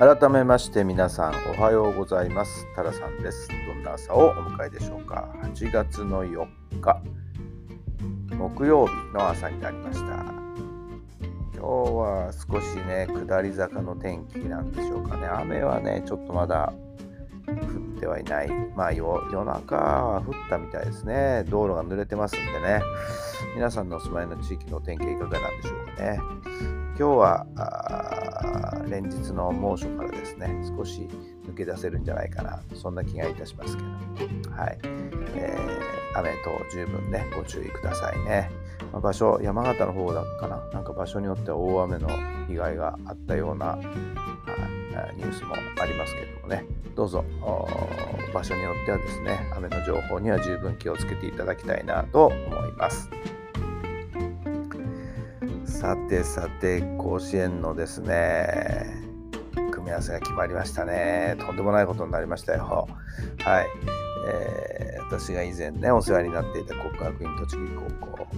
改めまして皆さんおはようございます。タラさんです。どんな朝をお迎えでしょうか。8月の4日。木曜日の朝になりました。今日は少しね下り坂の天気なんでしょうかね。雨はねちょっとまだ降ってはいない。まあ夜中は降ったみたいですね。道路が濡れてますんでね。皆さんのお住まいの地域の天気いかがなんでしょうかね。今日は連日の猛暑からですね少し抜け出せるんじゃないかなそんな気がいたしますけど。はい、えー、雨と十分ねご注意くださいね、まあ、場所山形の方だかななんか場所によっては大雨の被害があったようなニュースもありますけれどもね。どうぞ場所によってはですね雨の情報には十分気をつけていただきたいなと思います。さてさて甲子園のですね組み合わせが決まりましたね。とんでもないことになりましたよ。はい、えー、私が以前ねお世話になっていた国学院栃木高校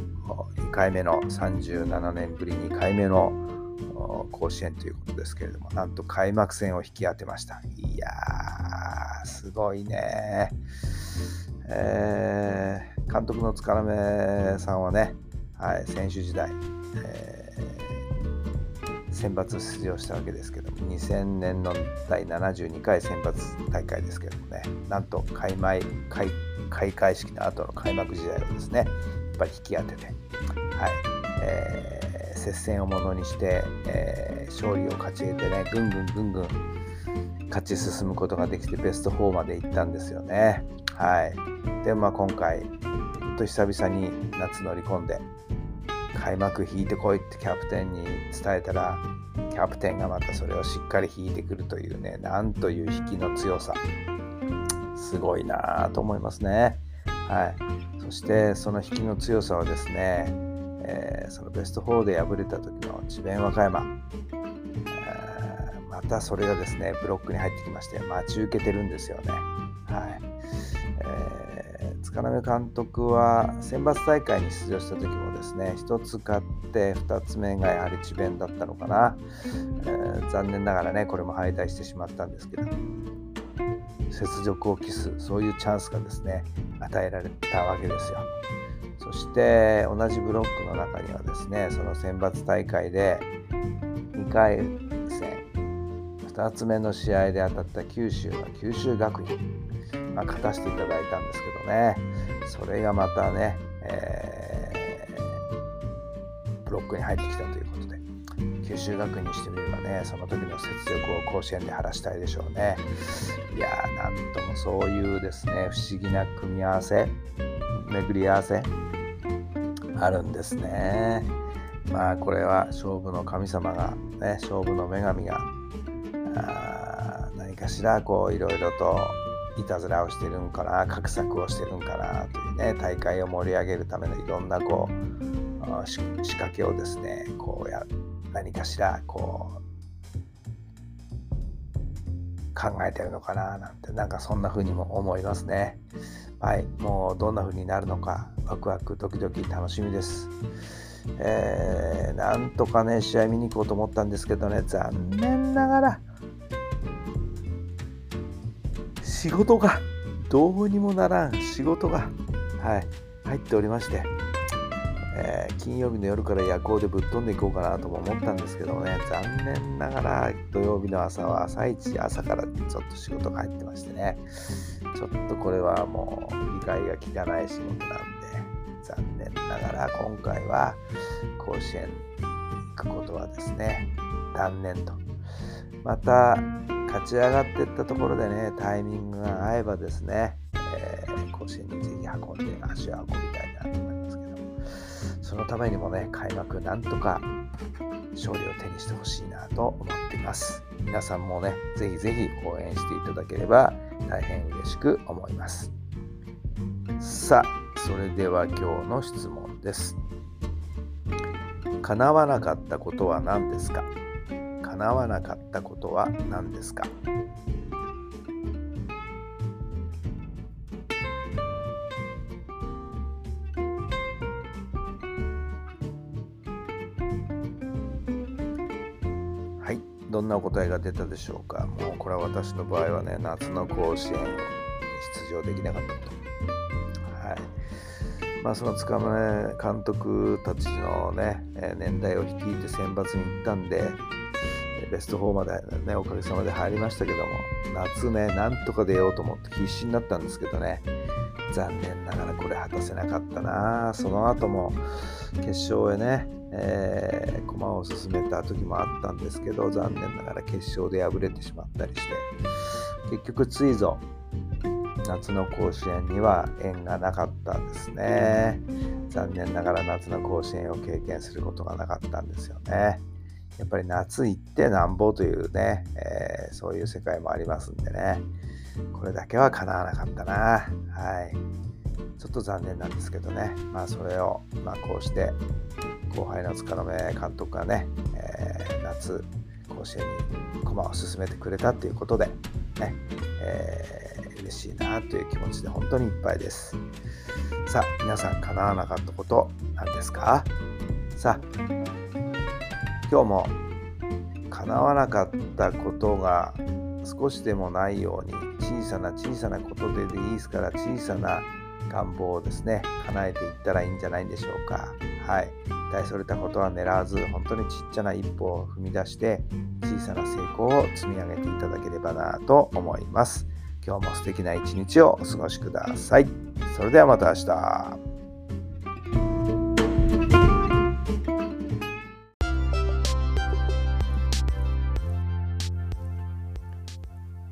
2回目の37年ぶり2回目の甲子園ということですけれどもなんと開幕戦を引き当てました。いやーすごいね。えー、監督の塚目さんはね、はい、選手時代、えー選抜出場したわけですけども2000年の第72回選抜大会ですけどもねなんと開幕開開会式の後の開幕時代をですねやっぱり引き当てて、はいえー、接戦をものにして、えー、勝利を勝ち得てねぐんぐんぐんぐん勝ち進むことができてベスト4まで行ったんですよね。はい、でまあ今回本当久々に夏乗り込んで開幕引いてこいってキャプテンに伝えたらキャプテンがまたそれをしっかり引いてくるというねなんという引きの強さすごいなと思いますね。はい、そしてその引きの強さはですね、えー、そのベスト4で敗れた時の智弁和歌山、え、またそれがですねブロックに入ってきまして待ち受けてるんですよね。はいえー塚波監督は選抜大会に出場した時もですね1つ勝って2つ目がやはり智弁だったのかな、えー、残念ながらねこれも敗退してしまったんですけど。雪辱を期すそういうチャンスがですね与えられたわけですよ。そして同じブロックの中にはですねその選抜大会で2回戦2つ目の試合で当たった九州の九州学院。まあ、勝たせていただいたんですけどね。それがまたね、えー、ブロックに入ってきたということで九州学院にしてみればねその時の雪辱を甲子園で晴らしたいでしょうね。いやーなんともそういうですね不思議な組み合わせ巡り合わせあるんですね。まあこれは勝負の神様がね勝負の女神が何かしらこういろいろといたずらをしてるんかな画策をしてるんかなというね大会を盛り上げるためのいろんなこう仕掛けをですねこうや何かしらこう考えてるのかななんてなんかそんな風にも思いますね。はいもうどんな風になるのかワクワクドキドキ楽しみです。えー、なんとかね試合見に行こうと思ったんですけどね残念ながら仕事がどうにもならん仕事が、はい、入っておりまして、えー、金曜日の夜から夜行でぶっ飛んでいこうかなとも思ったんですけどね残念ながら土曜日の朝は朝一朝からちょっと仕事が入ってましてねちょっとこれはもう理解が利かない仕事なんで残念ながら今回は甲子園に行くことはですね断念と。また勝ち上がっていったところでね、タイミングが合えばですね、えー、甲子園にぜひ運んで足を運びたいなと思いますけど、そのためにもね開幕なんとか勝利を手にしてほしいなと思っています。皆さんもねぜひぜひ応援していただければ大変嬉しく思います。さあそれでは今日の質問です。叶わなかったことは何ですか？叶わなかったことは何ですか？はいどんなお答えが出たでしょうか？もうこれは私の場合はね夏の甲子園に出場できなかったこと。はい。まあその塚村監督たちのね年代を率いて選抜に行ったんでベスト4までねおかげさまで入りましたけども夏ねなんとか出ようと思って必死になったんですけどね。残念ながらこれ果たせなかったな。その後も決勝へねえー、駒を進めた時もあったんですけど残念ながら決勝で敗れてしまったりして。結局ついぞ夏の甲子園には縁がなかったんですね。残念ながら夏の甲子園を経験することがなかったんですよね。やっぱり夏行ってなんぼというね、えー、そういう世界もありますんでね。これだけは叶わなかったな。はい。ちょっと残念なんですけどね、まあ、それを、まあ、こうして後輩の塚目監督がね、えー、夏甲子園に駒を進めてくれたということで、ねえー、嬉しいなという気持ちで本当にいっぱいです。さあ皆さん叶わなかったこと何ですか？さあ今日も叶わなかったことが少しでもないように小さな小さなことででいいですから小さな願望をですね叶えていったらいいんじゃないでしょうか。はい。大それたことは狙わず本当にちっちゃな一歩を踏み出して小さな成功を積み上げていただければなと思います。今日も素敵な一日をお過ごしください。それではまた明日。